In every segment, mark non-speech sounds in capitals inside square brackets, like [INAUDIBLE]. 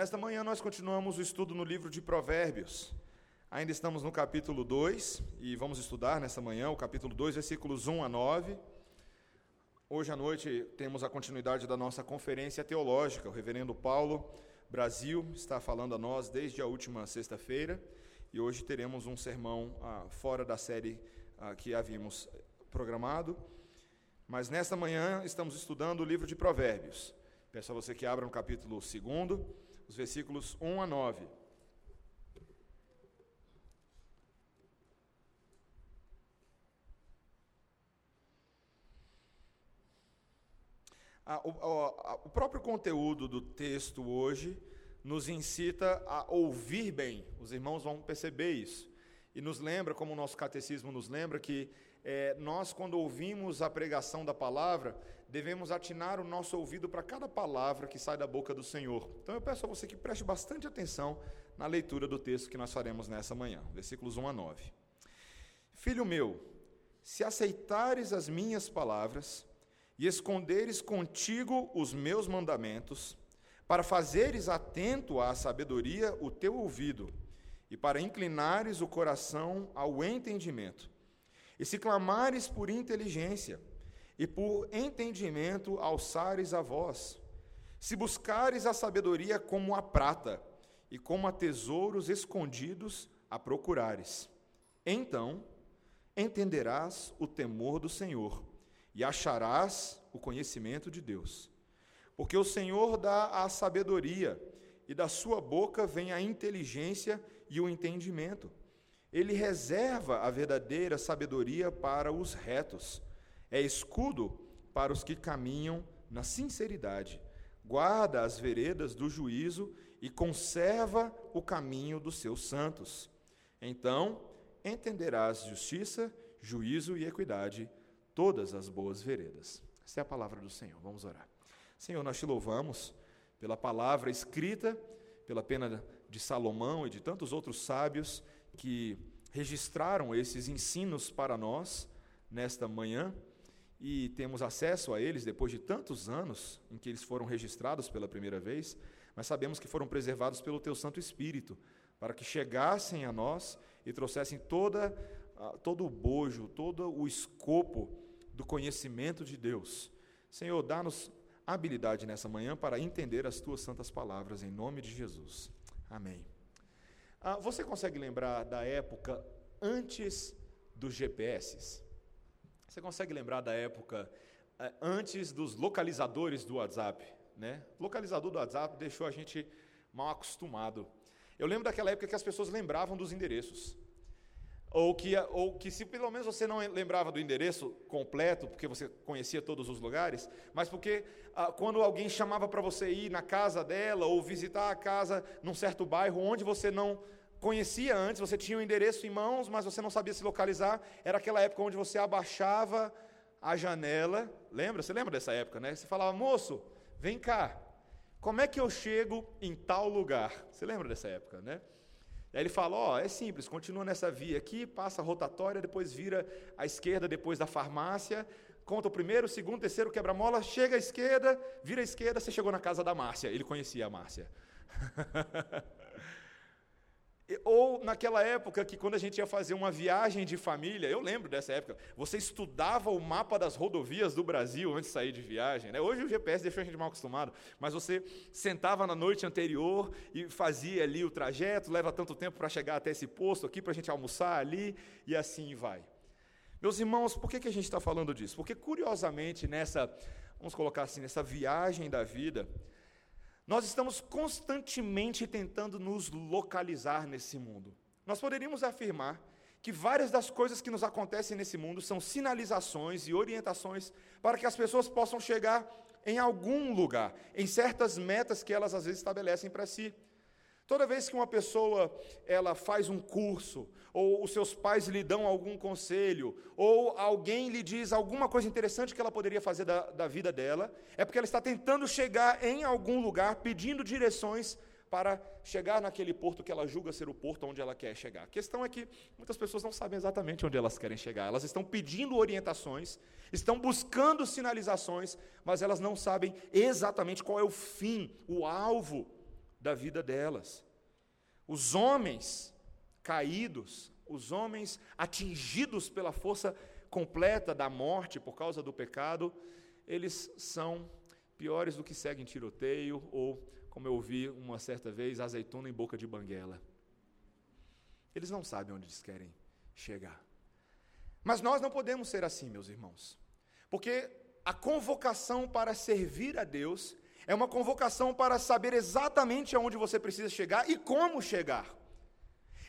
Esta manhã nós continuamos o estudo no livro de Provérbios. Ainda estamos no capítulo 2 e vamos estudar nesta manhã o capítulo 2, versículos 1 a 9. Hoje à noite temos a continuidade da nossa conferência teológica. O reverendo Paulo Brasil está falando a nós desde a última sexta-feira e hoje teremos um sermão ah, fora da série ah, que havíamos programado. Mas nesta manhã estamos estudando o livro de Provérbios. Peço a você que abra no capítulo 2 os versículos 1 a 9. Ah, o, o, o próprio conteúdo do texto hoje nos incita a ouvir bem. Os irmãos vão perceber isso. E nos lembra, como o nosso catecismo nos lembra, que é, nós, quando ouvimos a pregação da palavra, devemos atinar o nosso ouvido para cada palavra que sai da boca do Senhor. Então eu peço a você que preste bastante atenção na leitura do texto que nós faremos nessa manhã, versículos 1 a 9. Filho meu, se aceitares as minhas palavras e esconderes contigo os meus mandamentos, para fazeres atento à sabedoria o teu ouvido, e para inclinares o coração ao entendimento, e se clamares por inteligência, e por entendimento alçares a voz. Se buscares a sabedoria como a prata, e como a tesouros escondidos a procurares. Então entenderás o temor do Senhor e acharás o conhecimento de Deus. Porque o Senhor dá a sabedoria, e da sua boca vem a inteligência e o entendimento. Ele reserva a verdadeira sabedoria para os retos é escudo para os que caminham na sinceridade. Guarda as veredas do juízo e conserva o caminho dos seus santos. Então entenderás justiça, juízo e equidade, todas as boas veredas. Esta é a palavra do Senhor. Vamos orar. Senhor, nós te louvamos pela palavra escrita, pela pena de Salomão e de tantos outros sábios que registraram esses ensinos para nós nesta manhã e temos acesso a eles depois de tantos anos em que eles foram registrados pela primeira vez, mas sabemos que foram preservados pelo Teu Santo Espírito, para que chegassem a nós e trouxessem toda, todo o bojo, todo o escopo do conhecimento de Deus. Senhor, dá-nos habilidade nessa manhã para entender as Tuas santas palavras, em nome de Jesus. Amém. Ah, você consegue lembrar da época antes dos GPSs? Você consegue lembrar da época eh, antes dos localizadores do WhatsApp? Né? O localizador do WhatsApp deixou a gente mal acostumado. Eu lembro daquela época que as pessoas lembravam dos endereços. Ou que, ou que se pelo menos você não lembrava do endereço completo, porque você conhecia todos os lugares, mas porque ah, quando alguém chamava para você ir na casa dela ou visitar a casa num certo bairro onde você não conhecia antes, você tinha o endereço em mãos, mas você não sabia se localizar. Era aquela época onde você abaixava a janela. Lembra? Você lembra dessa época, né? Você falava, moço, vem cá. Como é que eu chego em tal lugar? Você lembra dessa época, né? Ele fala: Ó, oh, é simples, continua nessa via aqui, passa a rotatória, depois vira à esquerda, depois da farmácia, conta o primeiro, o segundo, o terceiro quebra-mola, chega à esquerda, vira à esquerda, você chegou na casa da Márcia. Ele conhecia a Márcia. [LAUGHS] Ou naquela época que quando a gente ia fazer uma viagem de família, eu lembro dessa época, você estudava o mapa das rodovias do Brasil antes de sair de viagem. Né? Hoje o GPS deixou a gente mal acostumado, mas você sentava na noite anterior e fazia ali o trajeto, leva tanto tempo para chegar até esse posto aqui, para a gente almoçar ali, e assim vai. Meus irmãos, por que, que a gente está falando disso? Porque curiosamente nessa, vamos colocar assim, nessa viagem da vida, nós estamos constantemente tentando nos localizar nesse mundo. Nós poderíamos afirmar que várias das coisas que nos acontecem nesse mundo são sinalizações e orientações para que as pessoas possam chegar em algum lugar, em certas metas que elas às vezes estabelecem para si. Toda vez que uma pessoa ela faz um curso, ou os seus pais lhe dão algum conselho, ou alguém lhe diz alguma coisa interessante que ela poderia fazer da, da vida dela, é porque ela está tentando chegar em algum lugar, pedindo direções para chegar naquele porto que ela julga ser o porto onde ela quer chegar. A questão é que muitas pessoas não sabem exatamente onde elas querem chegar. Elas estão pedindo orientações, estão buscando sinalizações, mas elas não sabem exatamente qual é o fim, o alvo da vida delas. Os homens caídos, os homens atingidos pela força completa da morte por causa do pecado, eles são piores do que seguem tiroteio ou, como eu ouvi uma certa vez, azeitona em boca de banguela. Eles não sabem onde eles querem chegar. Mas nós não podemos ser assim, meus irmãos, porque a convocação para servir a Deus é uma convocação para saber exatamente aonde você precisa chegar e como chegar.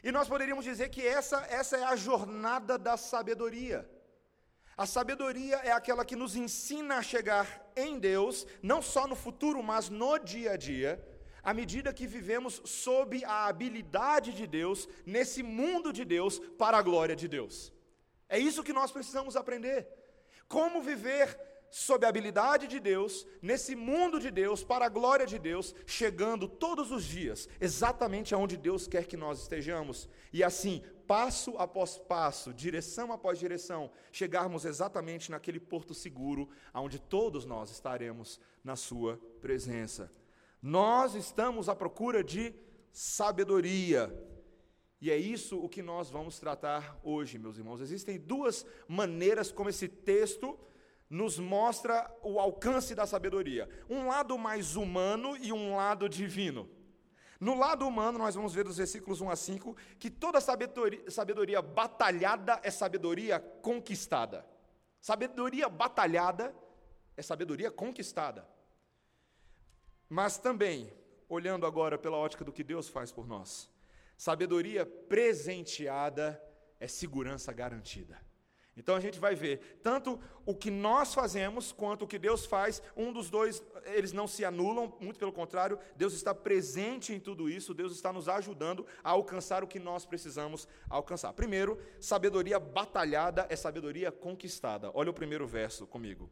E nós poderíamos dizer que essa, essa é a jornada da sabedoria. A sabedoria é aquela que nos ensina a chegar em Deus, não só no futuro, mas no dia a dia, à medida que vivemos sob a habilidade de Deus, nesse mundo de Deus, para a glória de Deus. É isso que nós precisamos aprender. Como viver sob a habilidade de Deus, nesse mundo de Deus, para a glória de Deus, chegando todos os dias, exatamente aonde Deus quer que nós estejamos. E assim, passo após passo, direção após direção, chegarmos exatamente naquele porto seguro, aonde todos nós estaremos na Sua presença. Nós estamos à procura de sabedoria. E é isso o que nós vamos tratar hoje, meus irmãos. Existem duas maneiras como esse texto nos mostra o alcance da sabedoria. Um lado mais humano e um lado divino. No lado humano, nós vamos ver dos versículos 1 a 5 que toda sabedoria, sabedoria batalhada é sabedoria conquistada. Sabedoria batalhada é sabedoria conquistada. Mas também, olhando agora pela ótica do que Deus faz por nós, sabedoria presenteada é segurança garantida. Então a gente vai ver tanto o que nós fazemos quanto o que Deus faz, um dos dois, eles não se anulam, muito pelo contrário, Deus está presente em tudo isso, Deus está nos ajudando a alcançar o que nós precisamos alcançar. Primeiro, sabedoria batalhada é sabedoria conquistada. Olha o primeiro verso comigo.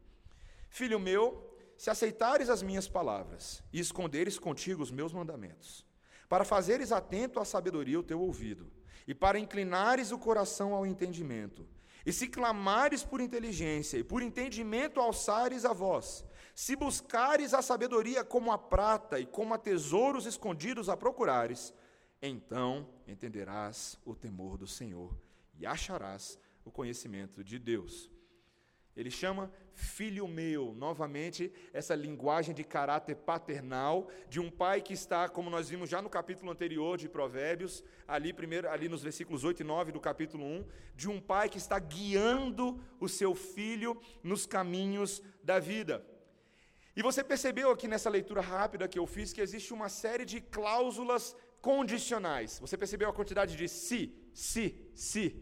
Filho meu, se aceitares as minhas palavras e esconderes contigo os meus mandamentos, para fazeres atento à sabedoria o teu ouvido, e para inclinares o coração ao entendimento, e se clamares por inteligência e por entendimento alçares a voz, se buscares a sabedoria como a prata e como a tesouros escondidos a procurares, então entenderás o temor do Senhor e acharás o conhecimento de Deus. Ele chama filho meu, novamente, essa linguagem de caráter paternal, de um pai que está, como nós vimos já no capítulo anterior de Provérbios, ali, primeiro, ali nos versículos 8 e 9 do capítulo 1, de um pai que está guiando o seu filho nos caminhos da vida. E você percebeu aqui nessa leitura rápida que eu fiz que existe uma série de cláusulas condicionais. Você percebeu a quantidade de se, se, se.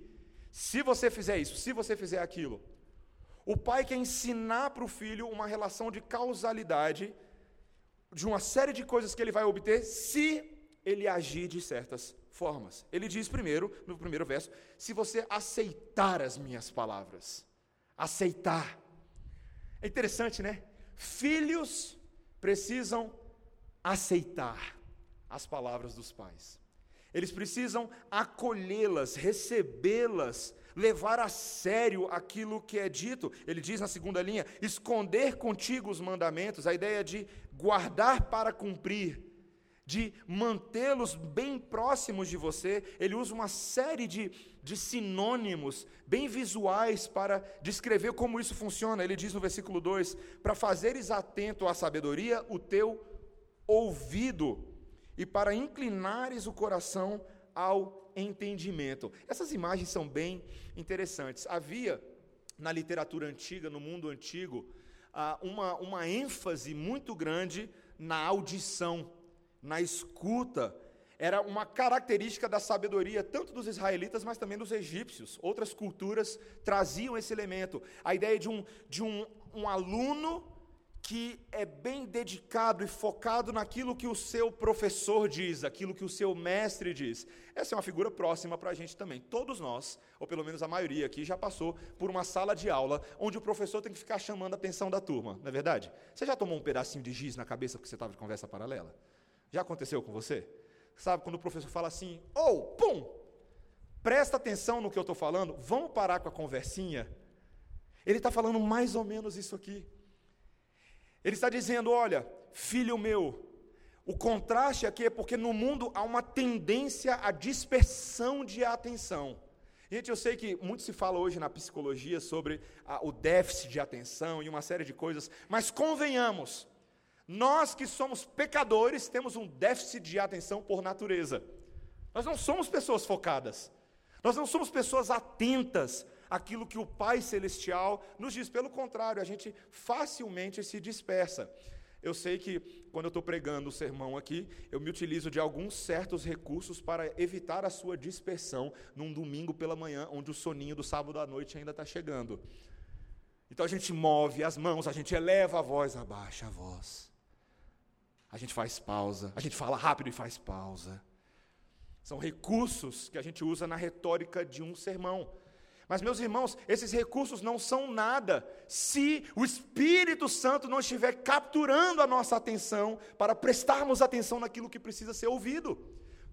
Se você fizer isso, se você fizer aquilo. O pai quer ensinar para o filho uma relação de causalidade de uma série de coisas que ele vai obter se ele agir de certas formas. Ele diz primeiro, no primeiro verso, se você aceitar as minhas palavras. Aceitar. É interessante, né? Filhos precisam aceitar as palavras dos pais. Eles precisam acolhê-las, recebê-las levar a sério aquilo que é dito. Ele diz na segunda linha: esconder contigo os mandamentos, a ideia de guardar para cumprir, de mantê-los bem próximos de você. Ele usa uma série de, de sinônimos bem visuais para descrever como isso funciona. Ele diz no versículo 2: para fazeres atento à sabedoria o teu ouvido, e para inclinares o coração ao entendimento. Essas imagens são bem interessantes. Havia na literatura antiga, no mundo antigo, ah, uma, uma ênfase muito grande na audição, na escuta. Era uma característica da sabedoria, tanto dos israelitas, mas também dos egípcios. Outras culturas traziam esse elemento. A ideia de um, de um, um aluno que é bem dedicado e focado naquilo que o seu professor diz, aquilo que o seu mestre diz. Essa é uma figura próxima para a gente também. Todos nós, ou pelo menos a maioria aqui, já passou por uma sala de aula onde o professor tem que ficar chamando a atenção da turma, não é verdade? Você já tomou um pedacinho de giz na cabeça porque você estava de conversa paralela? Já aconteceu com você? Sabe, quando o professor fala assim, ou, oh, pum, presta atenção no que eu estou falando, vamos parar com a conversinha? Ele está falando mais ou menos isso aqui. Ele está dizendo: olha, filho meu, O contraste aqui é porque no mundo há uma tendência à dispersão de atenção. Gente, eu sei que muito se fala hoje na psicologia sobre a, o déficit de atenção e uma série de coisas, mas convenhamos, nós que somos pecadores temos um déficit de atenção por natureza. Nós não somos pessoas focadas, nós não somos pessoas atentas àquilo que o Pai Celestial nos diz, pelo contrário, a gente facilmente se dispersa. Eu sei que quando eu estou pregando o sermão aqui, eu me utilizo de alguns certos recursos para evitar a sua dispersão num domingo pela manhã, onde o soninho do sábado à noite ainda está chegando. Então a gente move as mãos, a gente eleva a voz, abaixa a voz. A gente faz pausa, a gente fala rápido e faz pausa. São recursos que a gente usa na retórica de um sermão. Mas, meus irmãos, esses recursos não são nada se o Espírito Santo não estiver capturando a nossa atenção para prestarmos atenção naquilo que precisa ser ouvido.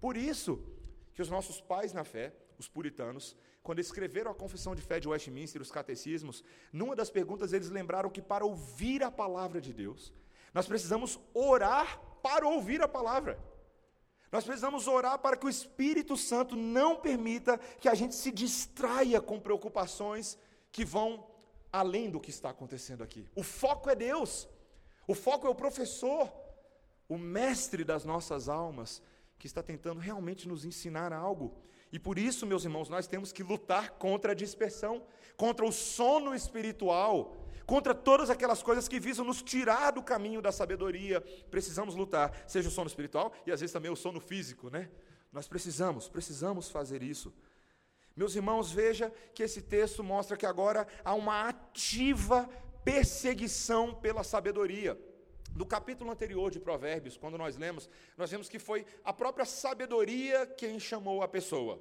Por isso que os nossos pais na fé, os puritanos, quando escreveram a Confissão de Fé de Westminster, os catecismos, numa das perguntas eles lembraram que para ouvir a palavra de Deus, nós precisamos orar para ouvir a palavra. Nós precisamos orar para que o Espírito Santo não permita que a gente se distraia com preocupações que vão além do que está acontecendo aqui. O foco é Deus. O foco é o professor, o mestre das nossas almas, que está tentando realmente nos ensinar algo. E por isso, meus irmãos, nós temos que lutar contra a dispersão, contra o sono espiritual, contra todas aquelas coisas que visam nos tirar do caminho da sabedoria. Precisamos lutar, seja o sono espiritual e às vezes também o sono físico, né? Nós precisamos, precisamos fazer isso. Meus irmãos, veja que esse texto mostra que agora há uma ativa perseguição pela sabedoria. No capítulo anterior de Provérbios, quando nós lemos, nós vemos que foi a própria sabedoria quem chamou a pessoa.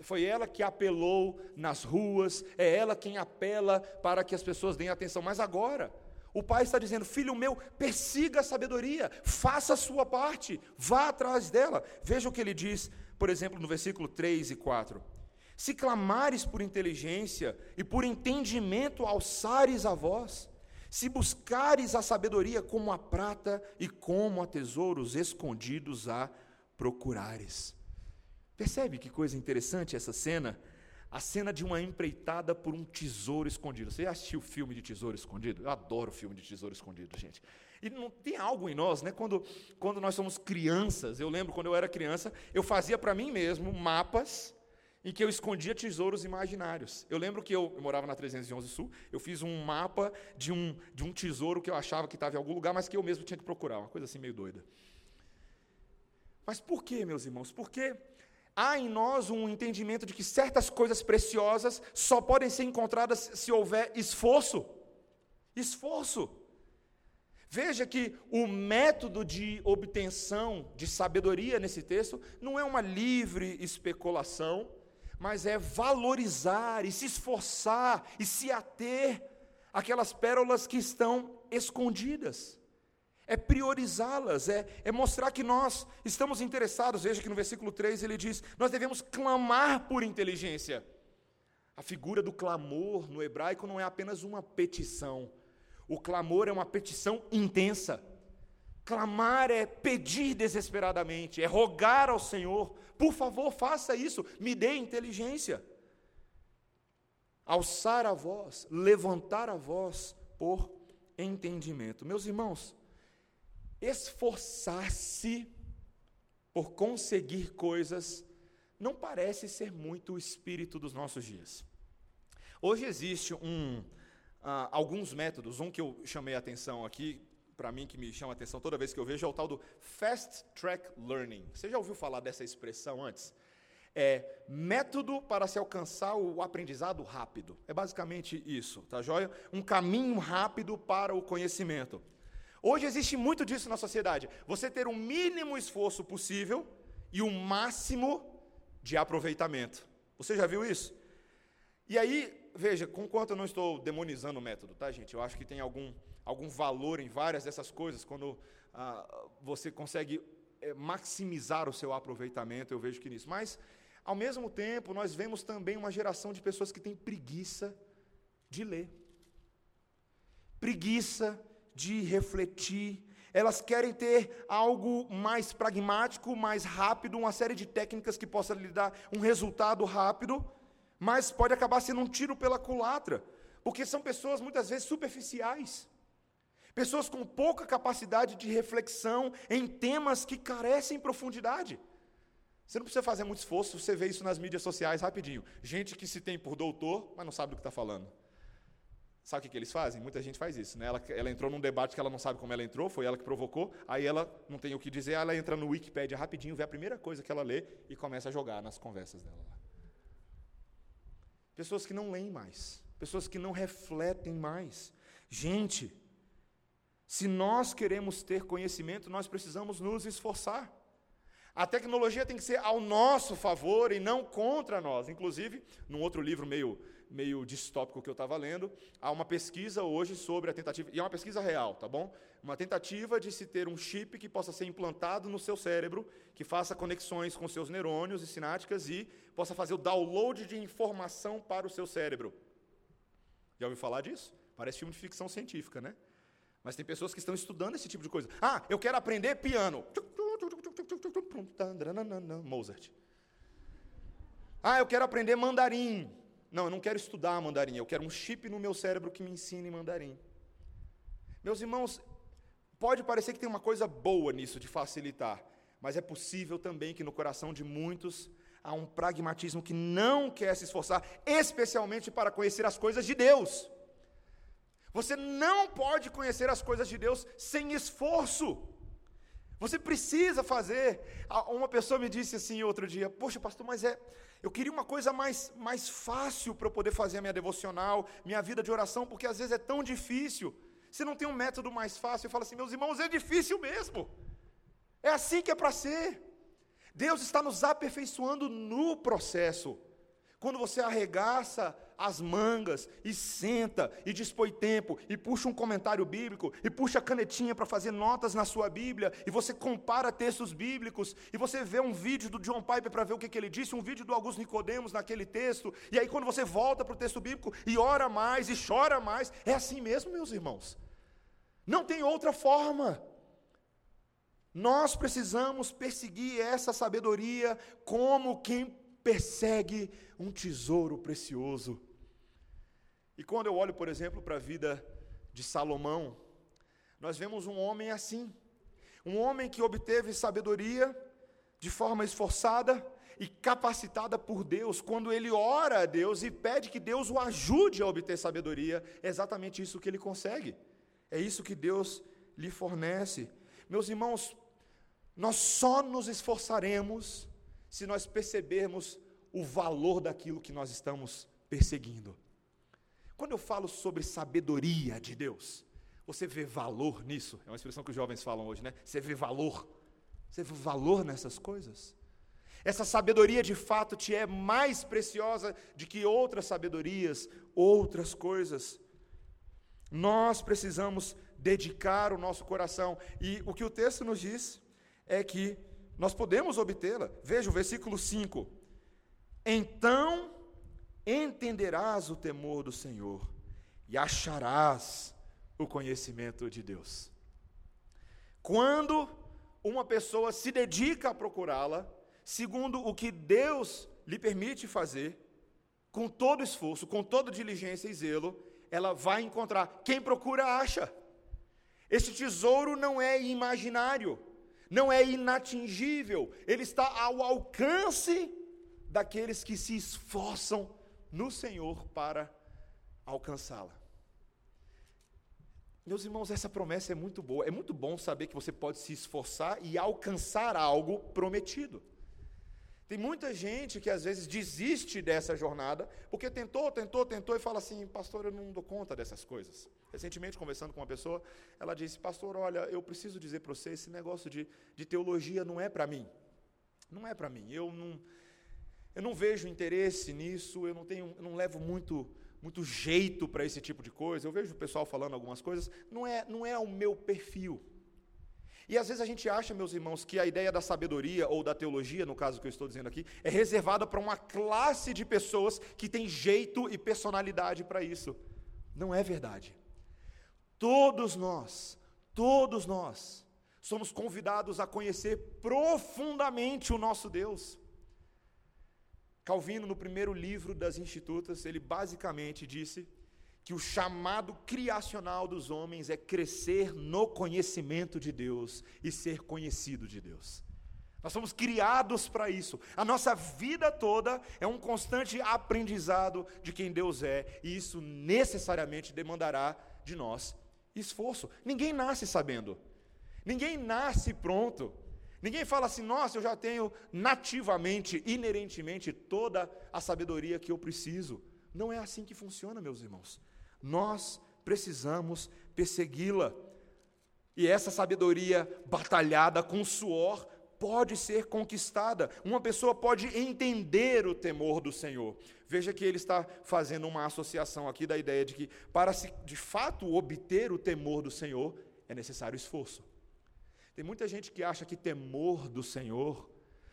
Foi ela que apelou nas ruas, é ela quem apela para que as pessoas deem atenção. Mas agora, o pai está dizendo: Filho meu, persiga a sabedoria, faça a sua parte, vá atrás dela. Veja o que ele diz, por exemplo, no versículo 3 e 4. Se clamares por inteligência e por entendimento alçares a voz, se buscares a sabedoria como a prata e como a tesouros escondidos a procurares. Percebe que coisa interessante essa cena? A cena de uma empreitada por um tesouro escondido. Você assistiu o filme de Tesouro Escondido? Eu adoro filme de Tesouro Escondido, gente. E não tem algo em nós, né? Quando, quando nós somos crianças, eu lembro quando eu era criança, eu fazia para mim mesmo mapas em que eu escondia tesouros imaginários. Eu lembro que eu, eu, morava na 311 Sul, eu fiz um mapa de um, de um tesouro que eu achava que estava em algum lugar, mas que eu mesmo tinha que procurar, uma coisa assim meio doida. Mas por que, meus irmãos? Porque há em nós um entendimento de que certas coisas preciosas só podem ser encontradas se houver esforço. Esforço. Veja que o método de obtenção de sabedoria nesse texto não é uma livre especulação, mas é valorizar e se esforçar e se ater aquelas pérolas que estão escondidas é priorizá-las, é, é mostrar que nós estamos interessados. Veja que no versículo 3 ele diz: Nós devemos clamar por inteligência. A figura do clamor no hebraico não é apenas uma petição, o clamor é uma petição intensa. Clamar é pedir desesperadamente, é rogar ao Senhor, por favor, faça isso, me dê inteligência. Alçar a voz, levantar a voz por entendimento. Meus irmãos, esforçar-se por conseguir coisas não parece ser muito o espírito dos nossos dias. Hoje existe um, uh, alguns métodos, um que eu chamei a atenção aqui, para mim que me chama a atenção toda vez que eu vejo, é o tal do Fast Track Learning. Você já ouviu falar dessa expressão antes? É método para se alcançar o aprendizado rápido. É basicamente isso, tá joia? Um caminho rápido para o conhecimento. Hoje existe muito disso na sociedade. Você ter o mínimo esforço possível e o máximo de aproveitamento. Você já viu isso? E aí, veja, com quanto eu não estou demonizando o método, tá, gente? Eu acho que tem algum, algum valor em várias dessas coisas, quando ah, você consegue é, maximizar o seu aproveitamento, eu vejo que nisso. Mas, ao mesmo tempo, nós vemos também uma geração de pessoas que tem preguiça de ler. Preguiça de refletir, elas querem ter algo mais pragmático, mais rápido, uma série de técnicas que possa lhe dar um resultado rápido, mas pode acabar sendo um tiro pela culatra, porque são pessoas muitas vezes superficiais. Pessoas com pouca capacidade de reflexão em temas que carecem profundidade. Você não precisa fazer muito esforço, você vê isso nas mídias sociais rapidinho. Gente que se tem por doutor, mas não sabe do que está falando. Sabe o que, que, eles fazem? Muita gente faz isso. Né? Ela, ela, entrou num debate que ela não sabe como ela entrou, foi ela que provocou, aí ela não tem o que dizer, ela entra no Wikipedia rapidinho, vê a primeira coisa que ela lê e começa a jogar nas conversas dela. Pessoas que não leem mais, pessoas que não refletem mais. Gente, se nós queremos ter conhecimento, nós precisamos nos esforçar. A tecnologia tem que ser ao nosso favor e não contra nós. Inclusive, num outro livro meio, meio distópico que eu estava lendo, há uma pesquisa hoje sobre a tentativa, e é uma pesquisa real, tá bom? Uma tentativa de se ter um chip que possa ser implantado no seu cérebro, que faça conexões com seus neurônios e sinápticas e possa fazer o download de informação para o seu cérebro. Já ouviu falar disso? Parece filme de ficção científica, né? Mas tem pessoas que estão estudando esse tipo de coisa. Ah, eu quero aprender piano. Mozart. Ah, eu quero aprender mandarim. Não, eu não quero estudar mandarim, eu quero um chip no meu cérebro que me ensine mandarim. Meus irmãos, pode parecer que tem uma coisa boa nisso de facilitar, mas é possível também que no coração de muitos há um pragmatismo que não quer se esforçar, especialmente para conhecer as coisas de Deus. Você não pode conhecer as coisas de Deus sem esforço. Você precisa fazer. Uma pessoa me disse assim outro dia: Poxa, pastor, mas é. Eu queria uma coisa mais, mais fácil para eu poder fazer a minha devocional, minha vida de oração, porque às vezes é tão difícil. Você não tem um método mais fácil. Eu falo assim: Meus irmãos, é difícil mesmo. É assim que é para ser. Deus está nos aperfeiçoando no processo. Quando você arregaça as mangas e senta e dispõe tempo e puxa um comentário bíblico e puxa a canetinha para fazer notas na sua Bíblia e você compara textos bíblicos e você vê um vídeo do John Piper para ver o que, que ele disse, um vídeo do Augusto Nicodemos naquele texto e aí quando você volta para o texto bíblico e ora mais e chora mais, é assim mesmo, meus irmãos. Não tem outra forma. Nós precisamos perseguir essa sabedoria como quem persegue um tesouro precioso. E quando eu olho, por exemplo, para a vida de Salomão, nós vemos um homem assim, um homem que obteve sabedoria de forma esforçada e capacitada por Deus, quando ele ora a Deus e pede que Deus o ajude a obter sabedoria, é exatamente isso que ele consegue, é isso que Deus lhe fornece. Meus irmãos, nós só nos esforçaremos se nós percebermos o valor daquilo que nós estamos perseguindo. Quando eu falo sobre sabedoria de Deus, você vê valor nisso? É uma expressão que os jovens falam hoje, né? Você vê valor. Você vê valor nessas coisas? Essa sabedoria de fato te é mais preciosa de que outras sabedorias, outras coisas. Nós precisamos dedicar o nosso coração. E o que o texto nos diz é que nós podemos obtê-la. Veja o versículo 5. Então entenderás o temor do Senhor e acharás o conhecimento de Deus. Quando uma pessoa se dedica a procurá-la, segundo o que Deus lhe permite fazer, com todo esforço, com toda diligência e zelo, ela vai encontrar. Quem procura, acha. Esse tesouro não é imaginário, não é inatingível, ele está ao alcance daqueles que se esforçam no Senhor para alcançá-la. Meus irmãos, essa promessa é muito boa. É muito bom saber que você pode se esforçar e alcançar algo prometido. Tem muita gente que às vezes desiste dessa jornada, porque tentou, tentou, tentou e fala assim: Pastor, eu não dou conta dessas coisas. Recentemente, conversando com uma pessoa, ela disse: Pastor, olha, eu preciso dizer para você: esse negócio de, de teologia não é para mim. Não é para mim. Eu não, eu não vejo interesse nisso, eu não tenho, eu não levo muito muito jeito para esse tipo de coisa. Eu vejo o pessoal falando algumas coisas, não é, não é o meu perfil. E às vezes a gente acha, meus irmãos, que a ideia da sabedoria ou da teologia, no caso que eu estou dizendo aqui, é reservada para uma classe de pessoas que tem jeito e personalidade para isso. Não é verdade. Todos nós, todos nós somos convidados a conhecer profundamente o nosso Deus. Calvino, no primeiro livro das Institutas, ele basicamente disse que o chamado criacional dos homens é crescer no conhecimento de Deus e ser conhecido de Deus. Nós somos criados para isso. A nossa vida toda é um constante aprendizado de quem Deus é, e isso necessariamente demandará de nós esforço. Ninguém nasce sabendo. Ninguém nasce pronto. Ninguém fala assim, nossa, eu já tenho nativamente, inerentemente, toda a sabedoria que eu preciso. Não é assim que funciona, meus irmãos. Nós precisamos persegui-la. E essa sabedoria batalhada com suor pode ser conquistada. Uma pessoa pode entender o temor do Senhor. Veja que ele está fazendo uma associação aqui da ideia de que, para se de fato obter o temor do Senhor, é necessário esforço. Tem muita gente que acha que temor do Senhor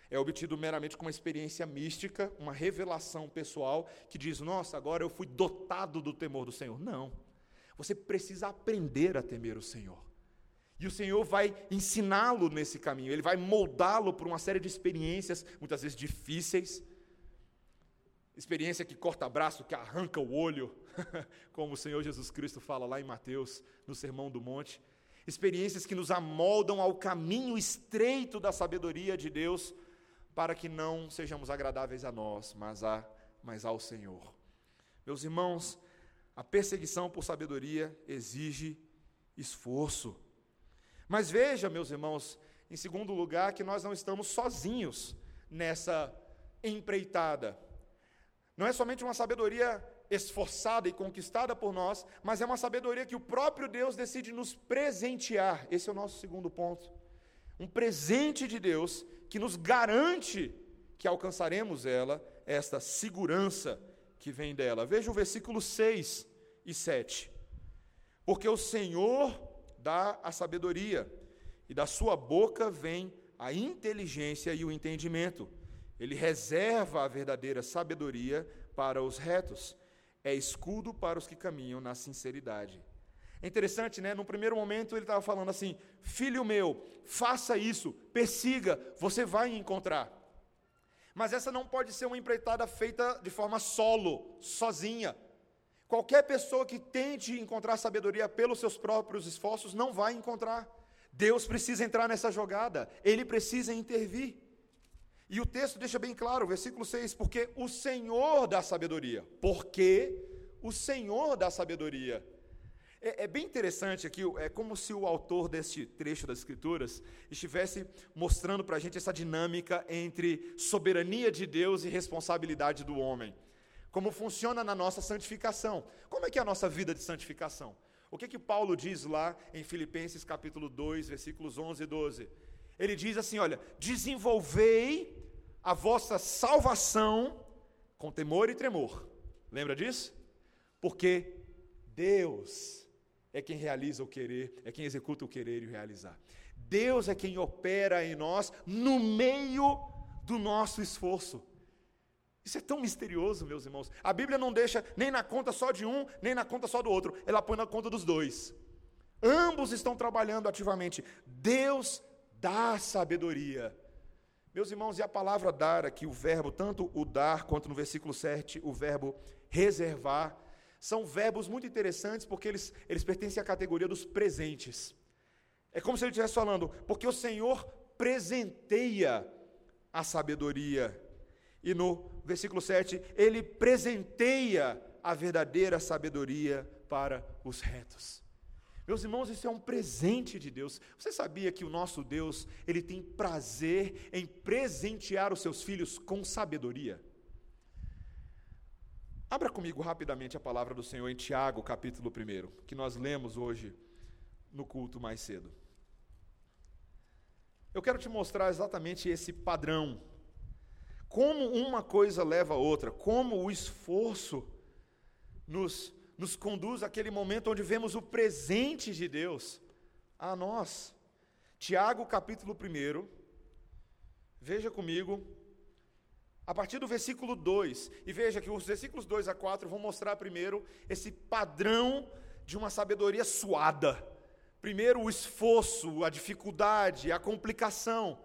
é obtido meramente com uma experiência mística, uma revelação pessoal, que diz: Nossa, agora eu fui dotado do temor do Senhor. Não. Você precisa aprender a temer o Senhor. E o Senhor vai ensiná-lo nesse caminho, ele vai moldá-lo por uma série de experiências, muitas vezes difíceis. Experiência que corta braço, que arranca o olho, [LAUGHS] como o Senhor Jesus Cristo fala lá em Mateus, no Sermão do Monte. Experiências que nos amoldam ao caminho estreito da sabedoria de Deus, para que não sejamos agradáveis a nós, mas, a, mas ao Senhor. Meus irmãos, a perseguição por sabedoria exige esforço. Mas veja, meus irmãos, em segundo lugar, que nós não estamos sozinhos nessa empreitada. Não é somente uma sabedoria esforçada e conquistada por nós, mas é uma sabedoria que o próprio Deus decide nos presentear. Esse é o nosso segundo ponto. Um presente de Deus que nos garante que alcançaremos ela, esta segurança que vem dela. Veja o versículo 6 e 7. Porque o Senhor dá a sabedoria, e da sua boca vem a inteligência e o entendimento. Ele reserva a verdadeira sabedoria para os retos, é escudo para os que caminham na sinceridade. É interessante, né? No primeiro momento ele estava falando assim: Filho meu, faça isso, persiga, você vai encontrar. Mas essa não pode ser uma empreitada feita de forma solo, sozinha. Qualquer pessoa que tente encontrar sabedoria pelos seus próprios esforços não vai encontrar. Deus precisa entrar nessa jogada, ele precisa intervir. E o texto deixa bem claro, versículo 6, porque o Senhor dá sabedoria. Porque o Senhor dá sabedoria. É, é, bem interessante aqui, é como se o autor deste trecho das Escrituras estivesse mostrando para a gente essa dinâmica entre soberania de Deus e responsabilidade do homem. Como funciona na nossa santificação. Como é que é a nossa vida de santificação? O que que Paulo diz lá em Filipenses capítulo 2, versículos 11 e 12? Ele diz assim, olha, desenvolvei a vossa salvação com temor e tremor. Lembra disso? Porque Deus é quem realiza o querer, é quem executa o querer e o realizar. Deus é quem opera em nós no meio do nosso esforço. Isso é tão misterioso, meus irmãos. A Bíblia não deixa nem na conta só de um, nem na conta só do outro. Ela põe na conta dos dois. Ambos estão trabalhando ativamente. Deus dá sabedoria. Meus irmãos, e a palavra dar aqui, o verbo, tanto o dar quanto no versículo 7, o verbo reservar, são verbos muito interessantes porque eles, eles pertencem à categoria dos presentes. É como se ele estivesse falando, porque o Senhor presenteia a sabedoria. E no versículo 7, ele presenteia a verdadeira sabedoria para os retos. Meus irmãos, isso é um presente de Deus. Você sabia que o nosso Deus, ele tem prazer em presentear os seus filhos com sabedoria? Abra comigo rapidamente a palavra do Senhor em Tiago, capítulo 1, que nós lemos hoje no culto mais cedo. Eu quero te mostrar exatamente esse padrão. Como uma coisa leva a outra, como o esforço nos, nos conduz àquele momento onde vemos o presente de Deus a nós. Tiago, capítulo 1, veja comigo, a partir do versículo 2, e veja que os versículos 2 a 4 vão mostrar primeiro esse padrão de uma sabedoria suada, Primeiro o esforço, a dificuldade, a complicação,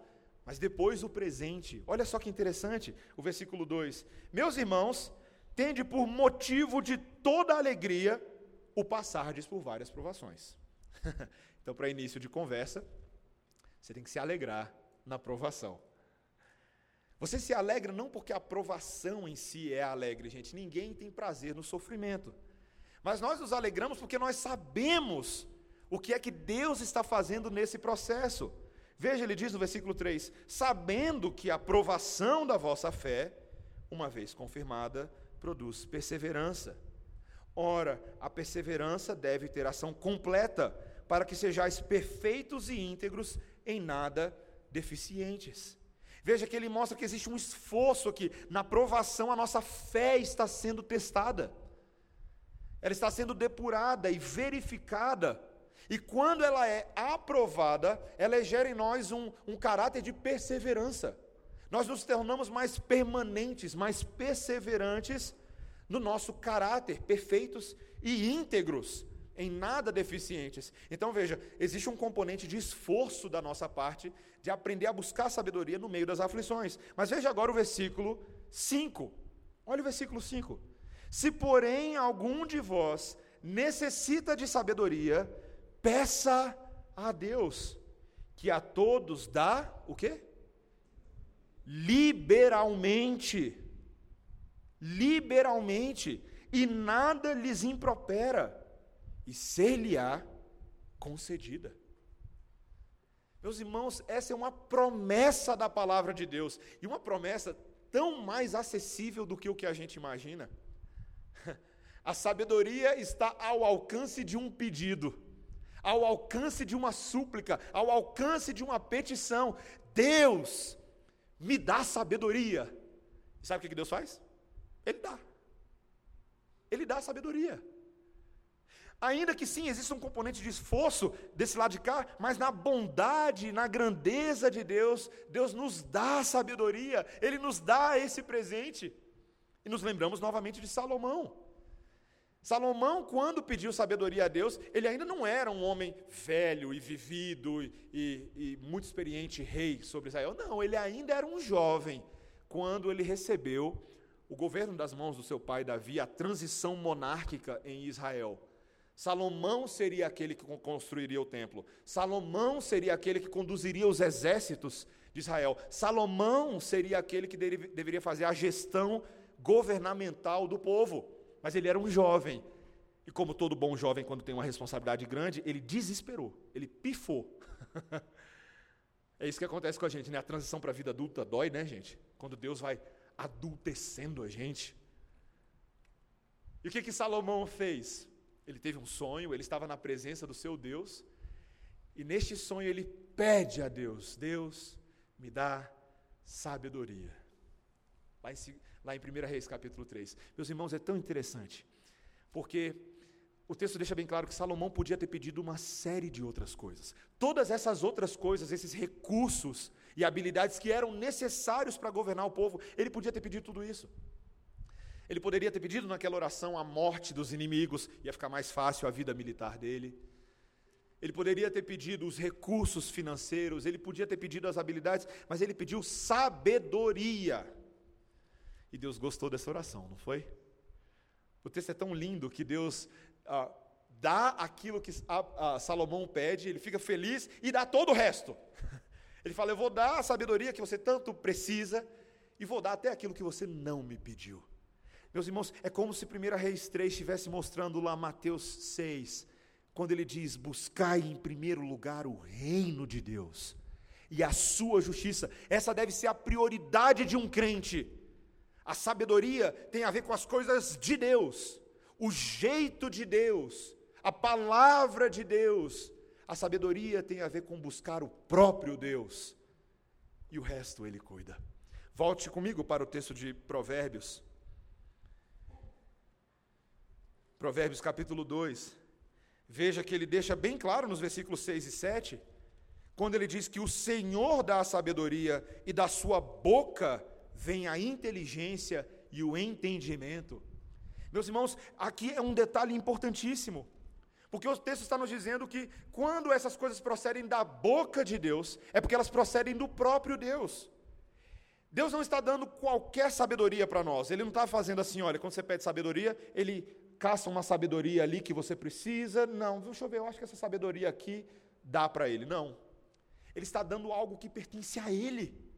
mas depois o presente. Olha só que interessante o versículo 2: Meus irmãos, tende por motivo de toda alegria o passardes por várias provações. [LAUGHS] então, para início de conversa, você tem que se alegrar na provação. Você se alegra não porque a provação em si é alegre, gente. Ninguém tem prazer no sofrimento. Mas nós nos alegramos porque nós sabemos o que é que Deus está fazendo nesse processo. Veja, ele diz no versículo 3: Sabendo que a provação da vossa fé, uma vez confirmada, produz perseverança. Ora, a perseverança deve ter ação completa, para que sejais perfeitos e íntegros, em nada deficientes. Veja que ele mostra que existe um esforço aqui. Na provação, a nossa fé está sendo testada, ela está sendo depurada e verificada e quando ela é aprovada, ela gera em nós um, um caráter de perseverança. Nós nos tornamos mais permanentes, mais perseverantes no nosso caráter, perfeitos e íntegros, em nada deficientes. Então veja, existe um componente de esforço da nossa parte de aprender a buscar sabedoria no meio das aflições. Mas veja agora o versículo 5. Olha o versículo 5. Se porém algum de vós necessita de sabedoria, Peça a Deus que a todos dá o quê? Liberalmente. Liberalmente. E nada lhes impropera. E ser-lhe-á concedida. Meus irmãos, essa é uma promessa da palavra de Deus. E uma promessa tão mais acessível do que o que a gente imagina. [LAUGHS] A sabedoria está ao alcance de um pedido ao alcance de uma súplica, ao alcance de uma petição. Deus, me dá sabedoria. sabe o que Deus faz? Ele dá. Ele dá sabedoria. Ainda que sim, exista um componente de esforço desse lado de cá, mas na bondade, na grandeza de Deus, Deus nos dá sabedoria, Ele nos dá esse presente. E nos lembramos novamente de Salomão. Salomão, quando pediu sabedoria a Deus, ele ainda não era um homem velho e vivido e, e, e, muito experiente rei sobre Israel. Não, ele ainda era um jovem quando ele recebeu o governo das mãos do seu pai Davi, a transição monárquica em Israel. Salomão seria aquele que construiria o templo. Salomão seria aquele que conduziria os exércitos de Israel. Salomão seria aquele que deveria fazer a gestão governamental do povo mas ele era um jovem. E como todo bom jovem, quando tem uma responsabilidade grande, ele desesperou, ele pifou. [LAUGHS] é isso que acontece com a gente, né? A transição para a vida adulta dói, né, gente? Quando Deus vai adultecendo a gente. E o que que Salomão fez? Ele teve um sonho, ele estava na presença do seu Deus, e neste sonho ele pede a Deus: Deus, me dá sabedoria. Lá em, lá em 1 Reis capítulo 3. Meus irmãos, é tão interessante, porque o texto deixa bem claro que Salomão podia ter pedido uma série de outras coisas. Todas essas outras coisas, esses recursos e habilidades que eram necessários para governar o povo, ele podia ter pedido tudo isso. Ele poderia ter pedido naquela oração a morte dos inimigos, ia ficar mais fácil a vida militar dele. Ele poderia ter pedido os recursos financeiros, ele podia ter pedido as habilidades, mas ele pediu sabedoria. E Deus gostou dessa oração, não foi? O texto é tão lindo que Deus ah, dá aquilo que a, a Salomão pede, ele fica feliz e dá todo o resto. [LAUGHS] Ele fala: Eu vou dar a sabedoria que você tanto precisa e vou dar até aquilo que você não me pediu. Meus irmãos, é como se 1 Reis 3 estivesse mostrando lá Mateus 6, quando ele diz: Buscai em primeiro lugar o reino de Deus e a sua justiça. Essa deve ser a prioridade de um crente. A sabedoria tem a ver com as coisas de Deus, o jeito de Deus, a palavra de Deus. A sabedoria tem a ver com buscar o próprio Deus. E o resto ele cuida. Volte comigo para o texto de Provérbios. Provérbios capítulo 2. Veja que ele deixa bem claro nos versículos 6 e 7, quando ele diz que o Senhor dá a sabedoria e da sua boca vem a inteligência e o entendimento. Meus irmãos, aqui é um detalhe importantíssimo, Porque o texto está nos dizendo que quando essas coisas procedem da boca de Deus, é porque elas procedem do próprio Deus. Deus não está dando qualquer sabedoria para nós. Ele não está fazendo assim, olha, quando você pede sabedoria, ele caça uma sabedoria ali que você precisa. Não, deixa eu ver, eu acho que essa sabedoria aqui dá para ele. Não. Ele está dando algo que pertence a ele.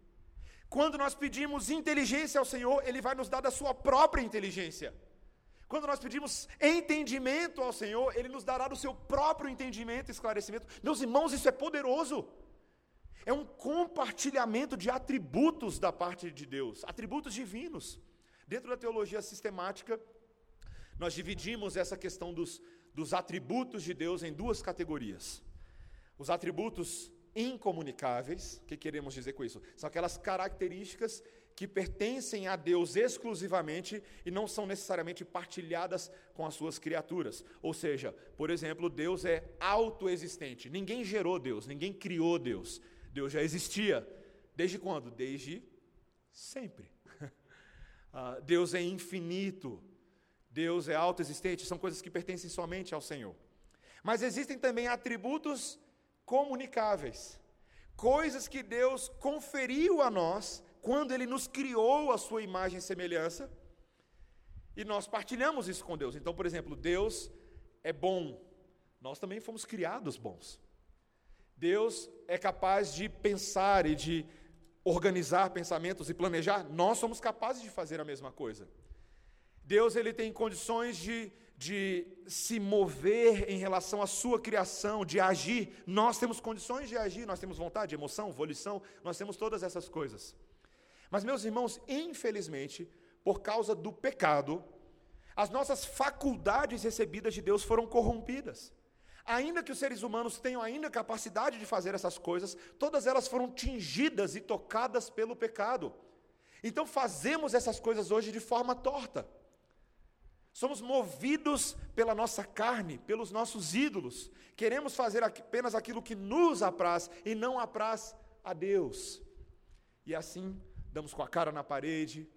Quando nós pedimos inteligência ao Senhor, ele vai nos dar da sua própria inteligência. Quando nós pedimos entendimento ao Senhor, ele nos dará do seu próprio entendimento e esclarecimento. Meus irmãos, isso é poderoso. É um compartilhamento de atributos da parte de Deus, atributos divinos. Dentro da teologia sistemática, nós dividimos essa questão dos, dos atributos de Deus em duas categorias. Os atributos incomunicáveis, o que queremos dizer com isso? São aquelas características que pertencem a Deus exclusivamente e não são necessariamente partilhadas com as suas criaturas. Ou seja, por exemplo, Deus é autoexistente. Ninguém gerou Deus, ninguém criou Deus. Deus já existia. Desde quando? Desde sempre. [LAUGHS] Ah, Deus é infinito. Deus é autoexistente. São coisas que pertencem somente ao Senhor. Mas existem também atributos comunicáveis. Coisas que Deus conferiu a nós quando Ele nos criou a sua imagem e semelhança. E nós partilhamos isso com Deus. Então, por exemplo, Deus é bom. Nós também fomos criados bons. Deus é capaz de pensar e de organizar pensamentos e planejar, nós somos capazes de fazer a mesma coisa. Deus ele tem condições de, de se mover em relação à sua criação, de agir. Nós temos condições de agir, nós temos vontade, emoção, volição, nós temos todas essas coisas. Mas, meus irmãos, infelizmente, por causa do pecado, as nossas faculdades recebidas de Deus foram corrompidas. Ainda que os seres humanos tenham ainda capacidade de fazer essas coisas, todas elas foram tingidas e tocadas pelo pecado. Então fazemos essas coisas hoje de forma torta. Somos movidos pela nossa carne, pelos nossos ídolos. Queremos fazer apenas aquilo que nos apraz e não apraz a Deus. E assim, damos com a cara na parede,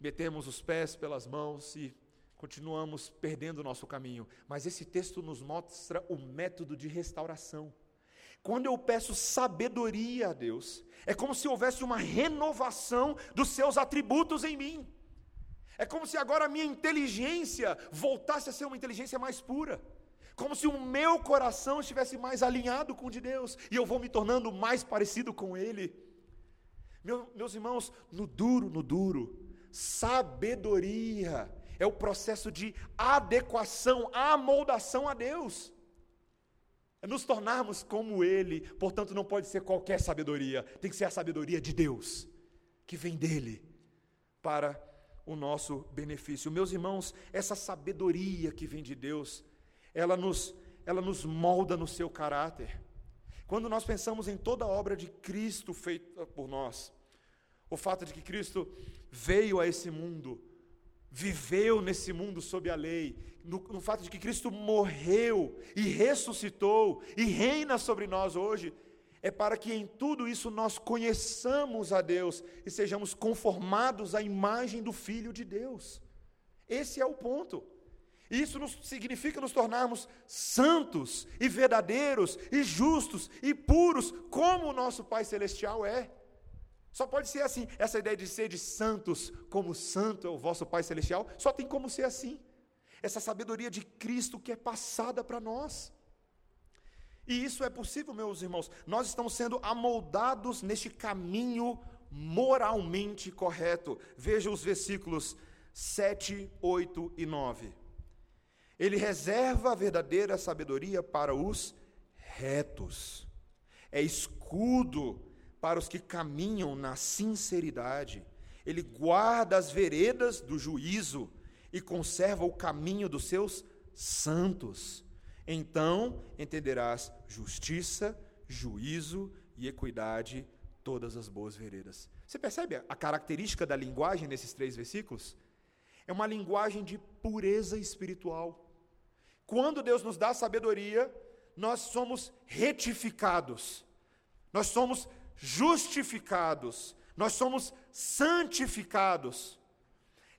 metemos os pés pelas mãos e continuamos perdendo o nosso caminho. Mas esse texto nos mostra o método de restauração. Quando eu peço sabedoria a Deus, é como se houvesse uma renovação dos seus atributos em mim. É como se agora a minha inteligência voltasse a ser uma inteligência mais pura. Como se o meu coração estivesse mais alinhado com o de Deus. E eu vou me tornando mais parecido com Ele. Meu, meus irmãos, no duro, no duro, sabedoria é o processo de adequação, amoldação a Deus. É nos tornarmos como Ele, portanto, não pode ser qualquer sabedoria, tem que ser a sabedoria de Deus, que vem dEle, para o nosso benefício. Meus irmãos, essa sabedoria que vem de Deus, ela nos, ela nos molda no seu caráter. Quando nós pensamos em toda a obra de Cristo feita por nós, o fato de que Cristo veio a esse mundo, viveu nesse mundo sob a lei, no, no, fato de que Cristo morreu e ressuscitou e reina sobre nós hoje, é para que em tudo isso nós conheçamos a Deus e sejamos conformados à imagem do Filho de Deus. Esse é o ponto. Isso nos, significa nos tornarmos santos e verdadeiros e justos e puros, como o nosso Pai Celestial é. Só pode ser assim. Essa ideia de ser de santos, como santo é o vosso Pai Celestial, só tem como ser assim. Essa sabedoria de Cristo que é passada para nós. E isso é possível, meus irmãos. Nós estamos sendo amoldados neste caminho moralmente correto. Veja os versículos 7, 8 e 9. Ele reserva a verdadeira sabedoria para os retos. É escudo para os que caminham na sinceridade. Ele guarda as veredas do juízo e conserva o caminho dos seus santos. Então entenderás justiça, juízo e equidade, todas as boas veredas. Você percebe a característica da linguagem nesses três versículos? É uma linguagem de pureza espiritual. Quando Deus nos dá sabedoria, nós somos retificados, nós somos justificados, nós somos santificados.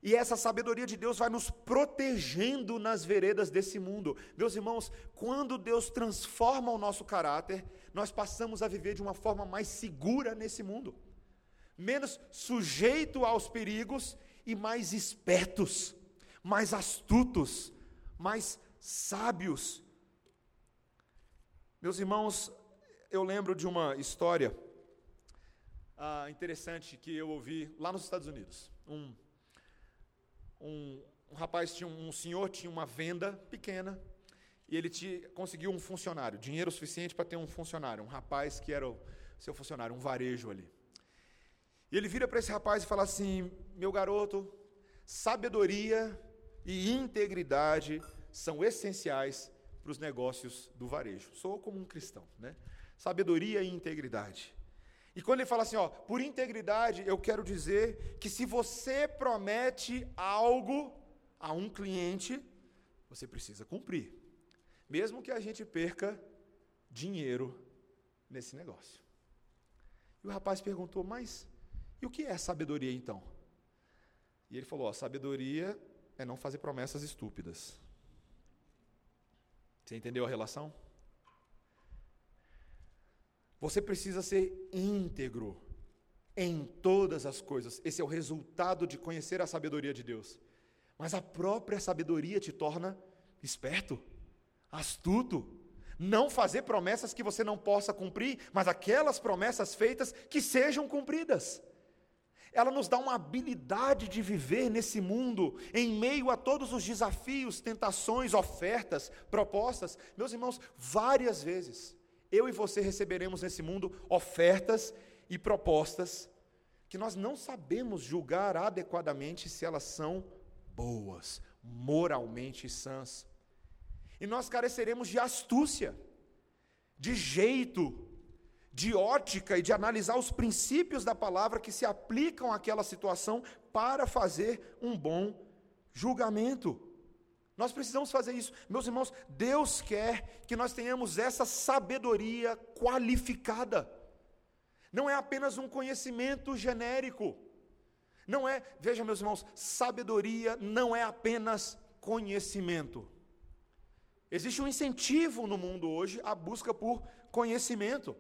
E essa sabedoria de Deus vai nos protegendo nas veredas desse mundo. Meus irmãos, quando Deus transforma o nosso caráter, nós passamos a viver de uma forma mais segura nesse mundo, menos sujeito aos perigos e mais espertos, mais astutos, mais sábios. Meus irmãos, eu lembro de uma história ah, interessante que eu ouvi lá nos Estados Unidos. Um um, um rapaz tinha um, senhor tinha uma venda pequena e ele te, conseguiu um funcionário, dinheiro suficiente para ter um funcionário, um rapaz que era o seu funcionário, um varejo ali. E ele vira para esse rapaz e fala assim: meu garoto, sabedoria e integridade são essenciais para os negócios do varejo. Sou como um cristão, né? Sabedoria e integridade. E quando ele fala assim, ó, por integridade, eu quero dizer que se você promete algo a um cliente, você precisa cumprir. Mesmo que a gente perca dinheiro nesse negócio. E o rapaz perguntou, mas e o que é sabedoria então? E ele falou: ó, sabedoria é não fazer promessas estúpidas. Você entendeu a relação? Você precisa ser íntegro em todas as coisas. Esse é o resultado de conhecer a sabedoria de Deus. Mas a própria sabedoria te torna esperto, astuto. Não fazer promessas que você não possa cumprir, mas aquelas promessas feitas que sejam cumpridas. Ela nos dá uma habilidade de viver nesse mundo, em meio a todos os desafios, tentações, ofertas, propostas. Meus irmãos, várias vezes eu e você receberemos nesse mundo ofertas e propostas que nós não sabemos julgar adequadamente se elas são boas, moralmente sãs. E nós careceremos de astúcia, de jeito, de ótica e de analisar os princípios da palavra que se aplicam àquela situação para fazer um bom julgamento. Nós precisamos fazer isso. Meus irmãos, Deus quer que nós tenhamos essa sabedoria qualificada. Não é apenas um conhecimento genérico. Não é, veja meus irmãos, sabedoria não é apenas conhecimento. Existe um incentivo no mundo hoje à busca por conhecimento.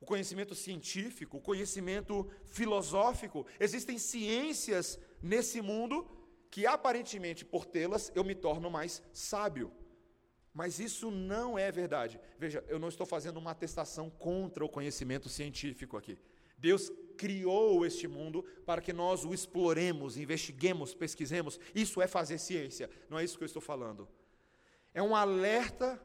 O conhecimento científico, o conhecimento filosófico. Existem ciências nesse mundo que aparentemente por tê-las eu me torno mais sábio. Mas isso não é verdade. Veja, eu não estou fazendo uma atestação contra o conhecimento científico aqui. Deus criou este mundo para que nós o exploremos, investiguemos, pesquisemos. Isso é fazer ciência, não é isso que eu estou falando. É um alerta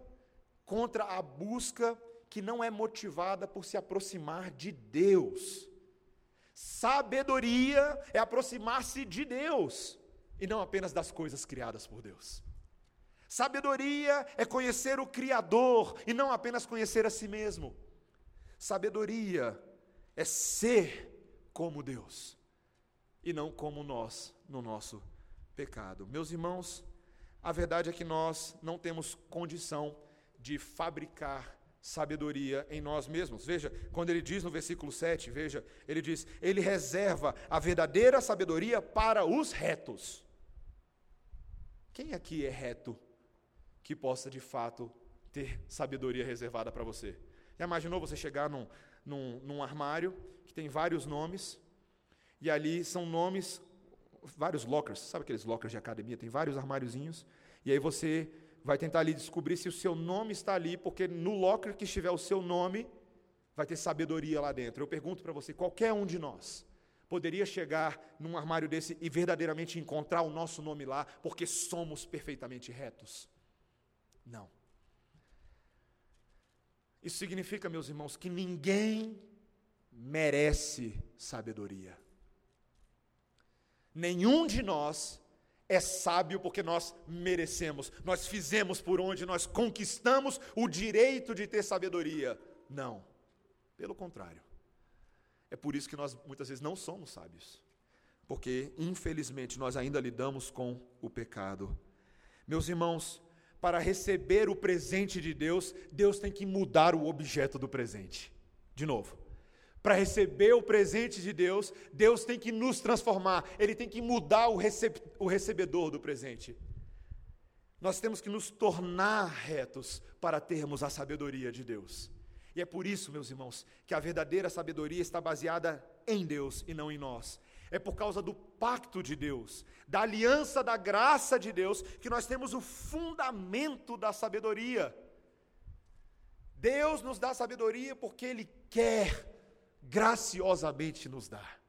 contra a busca que não é motivada por se aproximar de Deus. Sabedoria é aproximar-se de Deus e não apenas das coisas criadas por Deus. Sabedoria é conhecer o Criador e não apenas conhecer a si mesmo. Sabedoria é ser como Deus e não como nós no nosso pecado. Meus irmãos, a verdade é que nós não temos condição de fabricar sabedoria em nós mesmos. Veja, quando ele diz no versículo 7, veja, ele diz: Ele reserva a verdadeira sabedoria para os retos. Quem aqui é reto que possa de fato ter sabedoria reservada para você? Já imaginou você chegar num, num, num armário que tem vários nomes, e ali são nomes, vários lockers, sabe aqueles lockers de academia? Tem vários armáriozinhos, e aí você vai tentar ali descobrir se o seu nome está ali, porque no locker que estiver o seu nome, vai ter sabedoria lá dentro. Eu pergunto para você, qualquer um de nós, poderia chegar num armário desse e verdadeiramente encontrar o nosso nome lá, porque somos perfeitamente retos? Não. Isso significa, meus irmãos, que ninguém merece sabedoria. Nenhum de nós é sábio porque nós merecemos, nós fizemos por onde nós conquistamos o direito de ter sabedoria. Não, pelo contrário. É por isso que nós muitas vezes não somos sábios. Porque, infelizmente, nós ainda lidamos com o pecado. Meus irmãos, para receber o presente de Deus, Deus tem que mudar o objeto do presente. De novo, Para receber o presente de Deus, Deus tem que nos transformar, Ele tem que mudar o, receb o recebedor do presente. Nós temos que nos tornar retos para termos a sabedoria de Deus. E é por isso, meus irmãos, que a verdadeira sabedoria está baseada em Deus e não em nós. É por causa do pacto de Deus, da aliança da graça de Deus, que nós temos o fundamento da sabedoria. Deus nos dá sabedoria porque Ele quer graciosamente nos dar.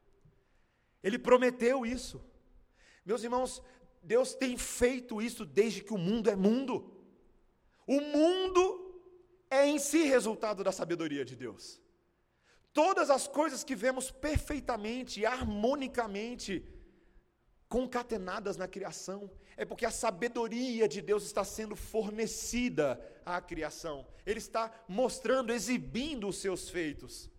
Ele prometeu isso. Meus irmãos, Deus tem feito isso desde que o mundo é mundo. O mundo é em si resultado da sabedoria de Deus. Todas as coisas que vemos perfeitamente, harmonicamente, concatenadas na criação, é porque a sabedoria de Deus está sendo fornecida à criação. Ele está mostrando, exibindo os seus feitos.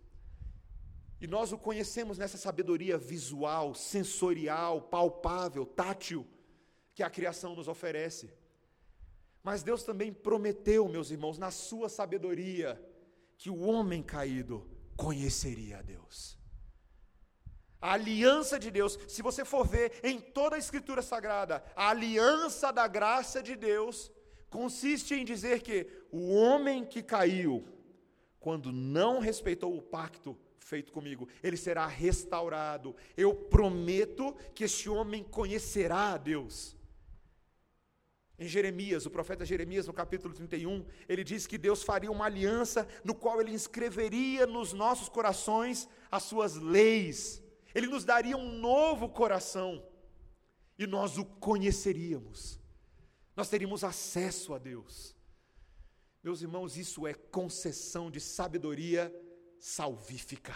E nós o conhecemos nessa sabedoria visual, sensorial, palpável, tátil, que a criação nos oferece. Mas Deus também prometeu, meus irmãos, na sua sabedoria, que o homem caído conheceria a Deus. A aliança de Deus, se você for ver em toda a Escritura Sagrada, a aliança da graça de Deus consiste em dizer que o homem que caiu, quando não respeitou o pacto feito comigo, ele será restaurado. Eu prometo que este homem conhecerá a Deus. Em Jeremias, o profeta Jeremias, no capítulo 31, ele diz que Deus faria uma aliança no qual ele inscreveria nos nossos corações as suas leis. Ele nos daria um novo coração e nós o conheceríamos. Nós teríamos acesso a Deus. Meus irmãos, isso é concessão de sabedoria salvífica.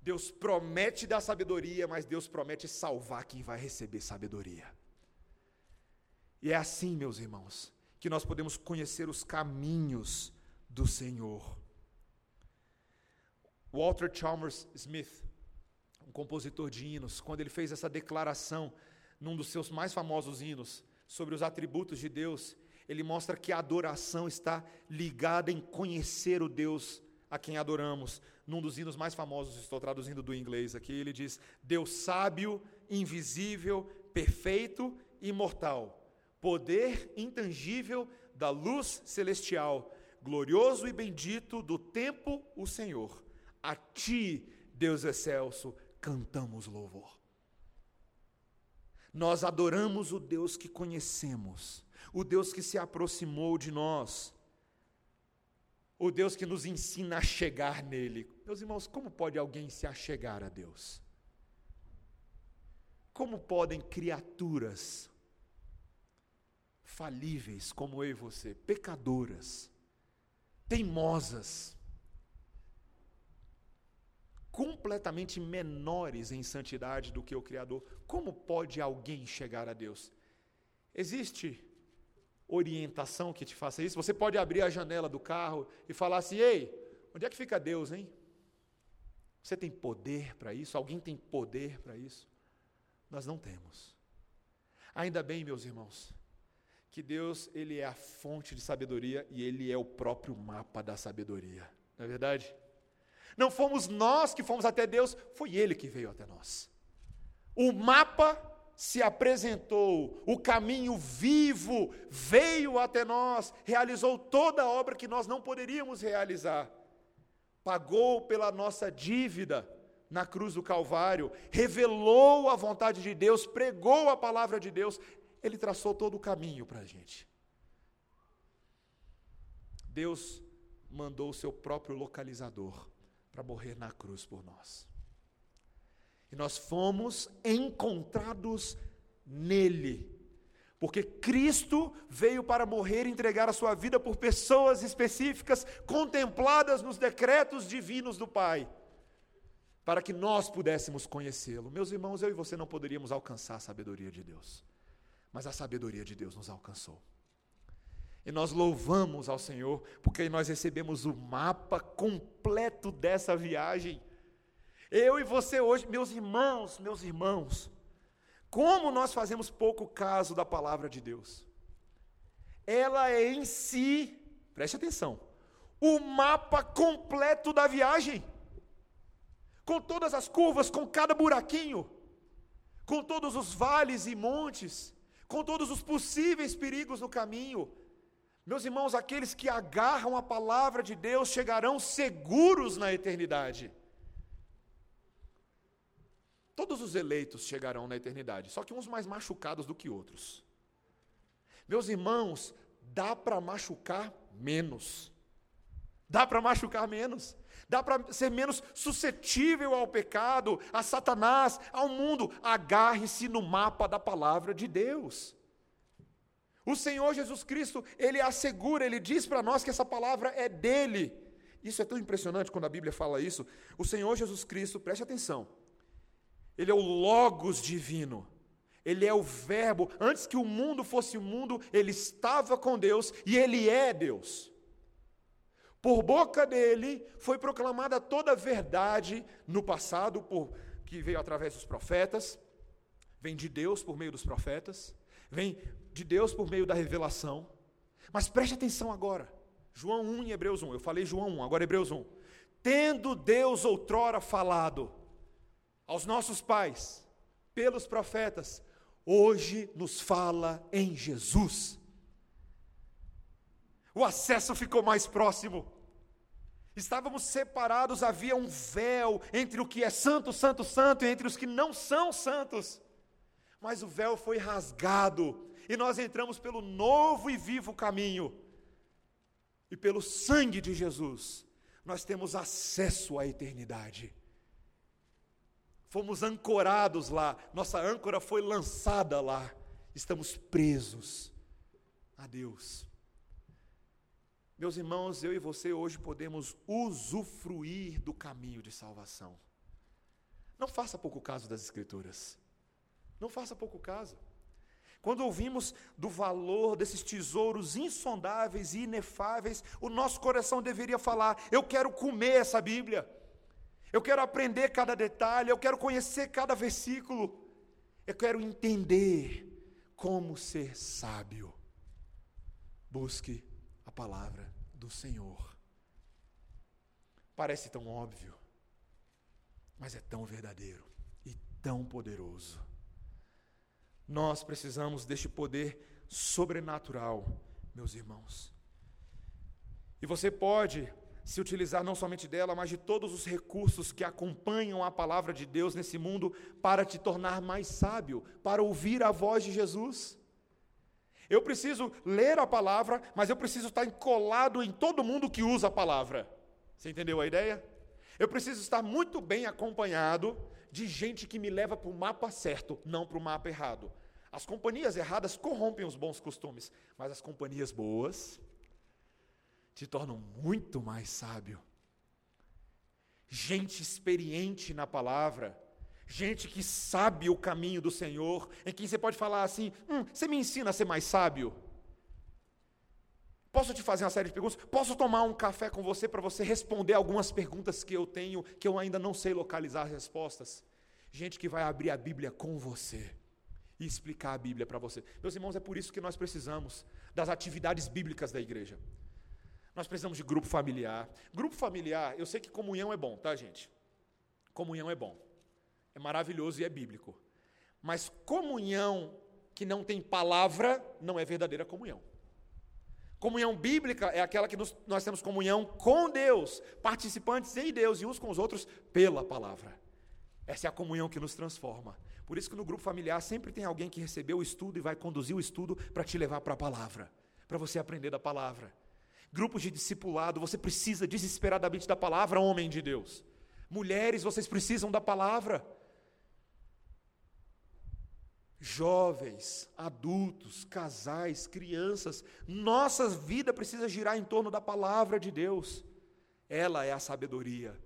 Deus promete dar sabedoria, mas Deus promete salvar quem vai receber sabedoria. E é assim, meus irmãos, que nós podemos conhecer os caminhos do Senhor. Walter Chalmers Smith, um compositor de hinos, quando ele fez essa declaração num dos seus mais famosos hinos sobre os atributos de Deus, ele mostra que a adoração está ligada em conhecer o Deus a quem adoramos. Num dos hinos mais famosos, estou traduzindo do inglês aqui, ele diz: Deus sábio, invisível, perfeito, imortal poder intangível da luz celestial, glorioso e bendito do tempo o Senhor. A ti, Deus excelso, cantamos louvor. Nós adoramos o Deus que conhecemos, o Deus que se aproximou de nós, o Deus que nos ensina a chegar nele. Meus irmãos, como pode alguém se achegar a Deus? Como podem criaturas falíveis como eu e você, pecadoras, teimosas, completamente menores em santidade do que o Criador, como pode alguém chegar a Deus? Existe orientação que te faça isso? Você pode abrir a janela do carro e falar assim: ei, onde é que fica Deus, hein? Você tem poder para isso? Alguém tem poder para isso? Nós não temos. Ainda bem, meus irmãos, que Deus ele é a fonte de sabedoria e ele é o próprio mapa da sabedoria. Não é verdade? Não fomos nós que fomos até Deus, foi ele que veio até nós. O mapa se apresentou, o caminho vivo veio até nós, realizou toda a obra que nós não poderíamos realizar. Pagou pela nossa dívida na cruz do Calvário, revelou a vontade de Deus, pregou a palavra de Deus, ele traçou todo o caminho para a gente. Deus mandou o seu próprio localizador para morrer na cruz por nós. E nós fomos encontrados nele. Porque Cristo veio para morrer e entregar a sua vida por pessoas específicas, contempladas nos decretos divinos do Pai, para que nós pudéssemos conhecê-lo. Meus irmãos, eu e você não poderíamos alcançar a sabedoria de Deus mas a sabedoria de Deus nos alcançou. E nós louvamos ao Senhor, porque nós recebemos o mapa completo dessa viagem. Eu e você hoje, meus irmãos, meus irmãos, como nós fazemos pouco caso da palavra de Deus. Ela é em si, preste atenção, o mapa completo da viagem, com todas as curvas, com cada buraquinho, com todos os vales e montes, com todos os possíveis perigos no caminho. Meus irmãos, aqueles que agarram a palavra de Deus chegarão seguros na eternidade. Todos os eleitos chegarão na eternidade, só que uns mais machucados do que outros. Meus irmãos, dá para machucar menos. Dá para machucar menos. Dá para ser menos suscetível ao pecado, a Satanás, ao mundo. Agarre-se no mapa da palavra de Deus. O Senhor Jesus Cristo, ele assegura, ele diz para nós que essa palavra é dele. Isso é tão impressionante quando a Bíblia fala isso. O Senhor Jesus Cristo, preste atenção, ele é o Logos divino. Ele é o Verbo. Antes que o mundo fosse o mundo, ele estava com Deus e ele é Deus. Por boca dele foi proclamada toda a verdade no passado, por, que veio através dos profetas, vem de Deus por meio dos profetas, vem de Deus por meio da revelação. Mas preste atenção agora. João 1 e Hebreus 1. Eu falei João 1, agora Hebreus 1. Tendo Deus outrora falado aos nossos pais, pelos profetas, hoje nos fala em Jesus. O acesso ficou mais próximo. Estávamos separados, havia um véu entre o que é santo, santo, santo e entre os que não são santos. Mas o véu foi rasgado e nós entramos pelo novo e vivo caminho. E pelo sangue de Jesus, nós temos acesso à eternidade. Fomos ancorados lá, nossa âncora foi lançada lá. Estamos presos a Deus. Meus irmãos, eu e você hoje podemos usufruir do caminho de salvação. Não faça pouco caso das Escrituras. Não faça pouco caso. Quando ouvimos do valor desses tesouros insondáveis e inefáveis, o nosso coração deveria falar: Eu quero comer essa Bíblia. Eu quero aprender cada detalhe, eu quero conhecer cada versículo. Eu quero entender como ser sábio. Busque a palavra do Senhor. Parece tão óbvio, mas é tão verdadeiro e tão poderoso. Nós precisamos deste poder sobrenatural, meus irmãos. E você pode se utilizar não somente dela, mas de todos os recursos que acompanham a palavra de Deus nesse mundo para te tornar mais sábio, para ouvir a voz de Jesus. Eu preciso ler a palavra, mas eu preciso estar encolado em todo mundo que usa a palavra. Você entendeu a ideia? Eu preciso estar muito bem acompanhado de gente que me leva para o mapa certo, não para o mapa errado. As companhias erradas corrompem os bons costumes, mas as companhias boas te tornam muito mais sábio. Gente experiente na palavra, gente que sabe o caminho do Senhor, em quem você pode falar assim: hum, você me ensina a ser mais sábio? Posso te fazer uma série de perguntas? Posso tomar um café com você para você responder algumas perguntas que eu tenho, que eu ainda não sei localizar as respostas? Gente que vai abrir a Bíblia com você e explicar a Bíblia para você. Meus irmãos, é por isso que nós precisamos das atividades bíblicas da igreja. Nós precisamos de grupo familiar. Grupo familiar, eu sei que comunhão é bom, tá, gente? Comunhão é bom. É maravilhoso e é bíblico. Mas comunhão que não tem palavra não é verdadeira comunhão. Comunhão bíblica é aquela que nos, nós temos comunhão com Deus, participantes em Deus e uns com os outros pela palavra. Essa é a comunhão que nos transforma. Por isso que no grupo familiar sempre tem alguém que recebeu o estudo e vai conduzir o estudo para te levar para a palavra, para você aprender da palavra grupos de discipulado, você precisa desesperadamente da palavra, homem de Deus. Mulheres, vocês precisam da palavra. Jovens, adultos, casais, crianças, nossa vida precisa girar em torno da palavra de Deus. Ela é a sabedoria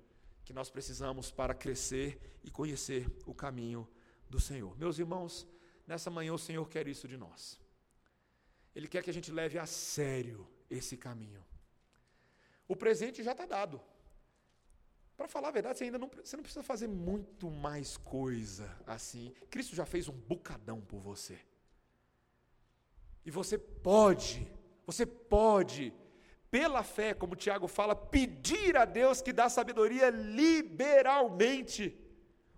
que nós precisamos para crescer e conhecer o caminho do Senhor. Meus irmãos, nessa manhã o Senhor quer isso de nós. Ele quer que a gente leve a sério esse caminho. O presente já está dado. Para falar a verdade, você ainda não, você não precisa fazer muito mais coisa assim. Cristo já fez um bocadão por você. E você pode, você pode pela fé, como Tiago fala, pedir a Deus que dá sabedoria liberalmente.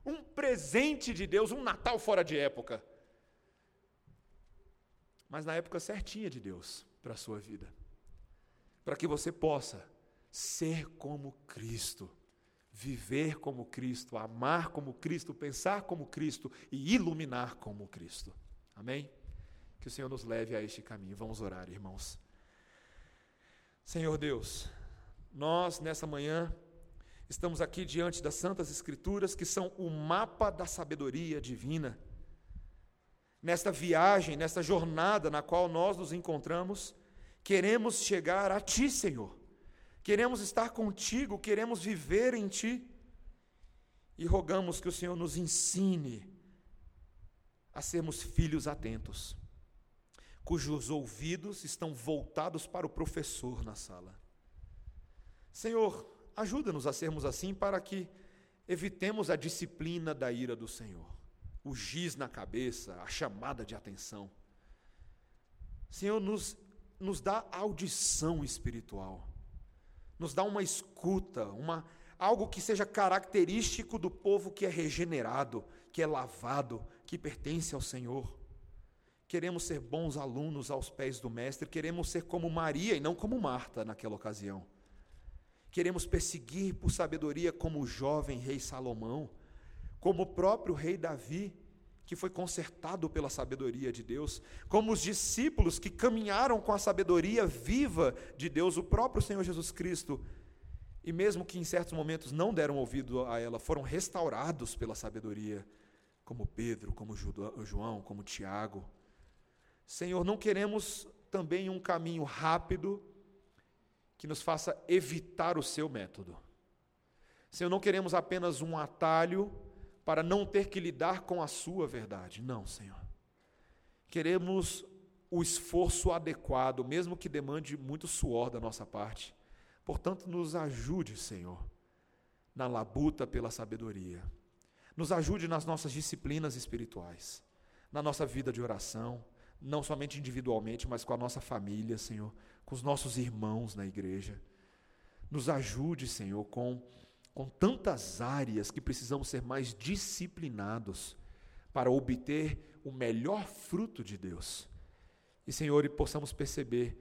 Um presente de Deus, um Natal fora de época. Mas na época certinha de Deus para a sua vida. Para que você possa ser como Cristo, viver como Cristo, amar como Cristo, pensar como Cristo e iluminar como Cristo. Amém? Que o Senhor nos leve a este caminho. Vamos orar, irmãos. Senhor Deus, nós nessa manhã estamos aqui diante das Santas Escrituras, que são o mapa da sabedoria divina. Nesta viagem, nesta jornada na qual nós nos encontramos, queremos chegar a Ti, Senhor. Queremos estar contigo, queremos viver em Ti. E rogamos que o Senhor nos ensine a sermos filhos atentos cujos ouvidos estão voltados para o professor na sala. Senhor, ajuda-nos a sermos assim para que evitemos a disciplina da ira do Senhor, o giz na cabeça, a chamada de atenção. Senhor, nos, nos dá audição espiritual, nos dá uma escuta, uma, algo que seja característico do povo que é regenerado, que é lavado, que pertence ao Senhor. Queremos ser bons alunos aos pés do Mestre, queremos ser como Maria e não como Marta naquela ocasião. Queremos perseguir por sabedoria como o jovem rei Salomão, como o próprio rei Davi, que foi consertado pela sabedoria de Deus, como os discípulos que caminharam com a sabedoria viva de Deus, o próprio Senhor Jesus Cristo, e mesmo que em certos momentos não deram ouvido a ela, foram restaurados pela sabedoria, como Pedro, como João, como Tiago. Senhor, não queremos também um caminho rápido que nos faça evitar o seu método. Senhor, não queremos apenas um atalho para não ter que lidar com a sua verdade. Não, Senhor. Queremos o esforço adequado, mesmo que demande muito suor da nossa parte. Portanto, nos ajude, Senhor, na labuta pela sabedoria. Nos ajude nas nossas disciplinas espirituais, na nossa vida de oração não somente individualmente, mas com a nossa família, Senhor, com os nossos irmãos na igreja. Nos ajude, Senhor, com, com tantas áreas que precisamos ser mais disciplinados para obter o melhor fruto de Deus. E, Senhor, e possamos perceber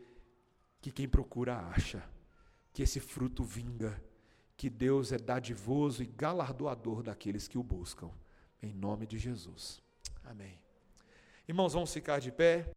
que quem procura acha, que esse fruto vinga, que Deus é dadivoso e galardoador daqueles que o buscam. Em nome de Jesus. Amém. Irmãos, vamos ficar de pé.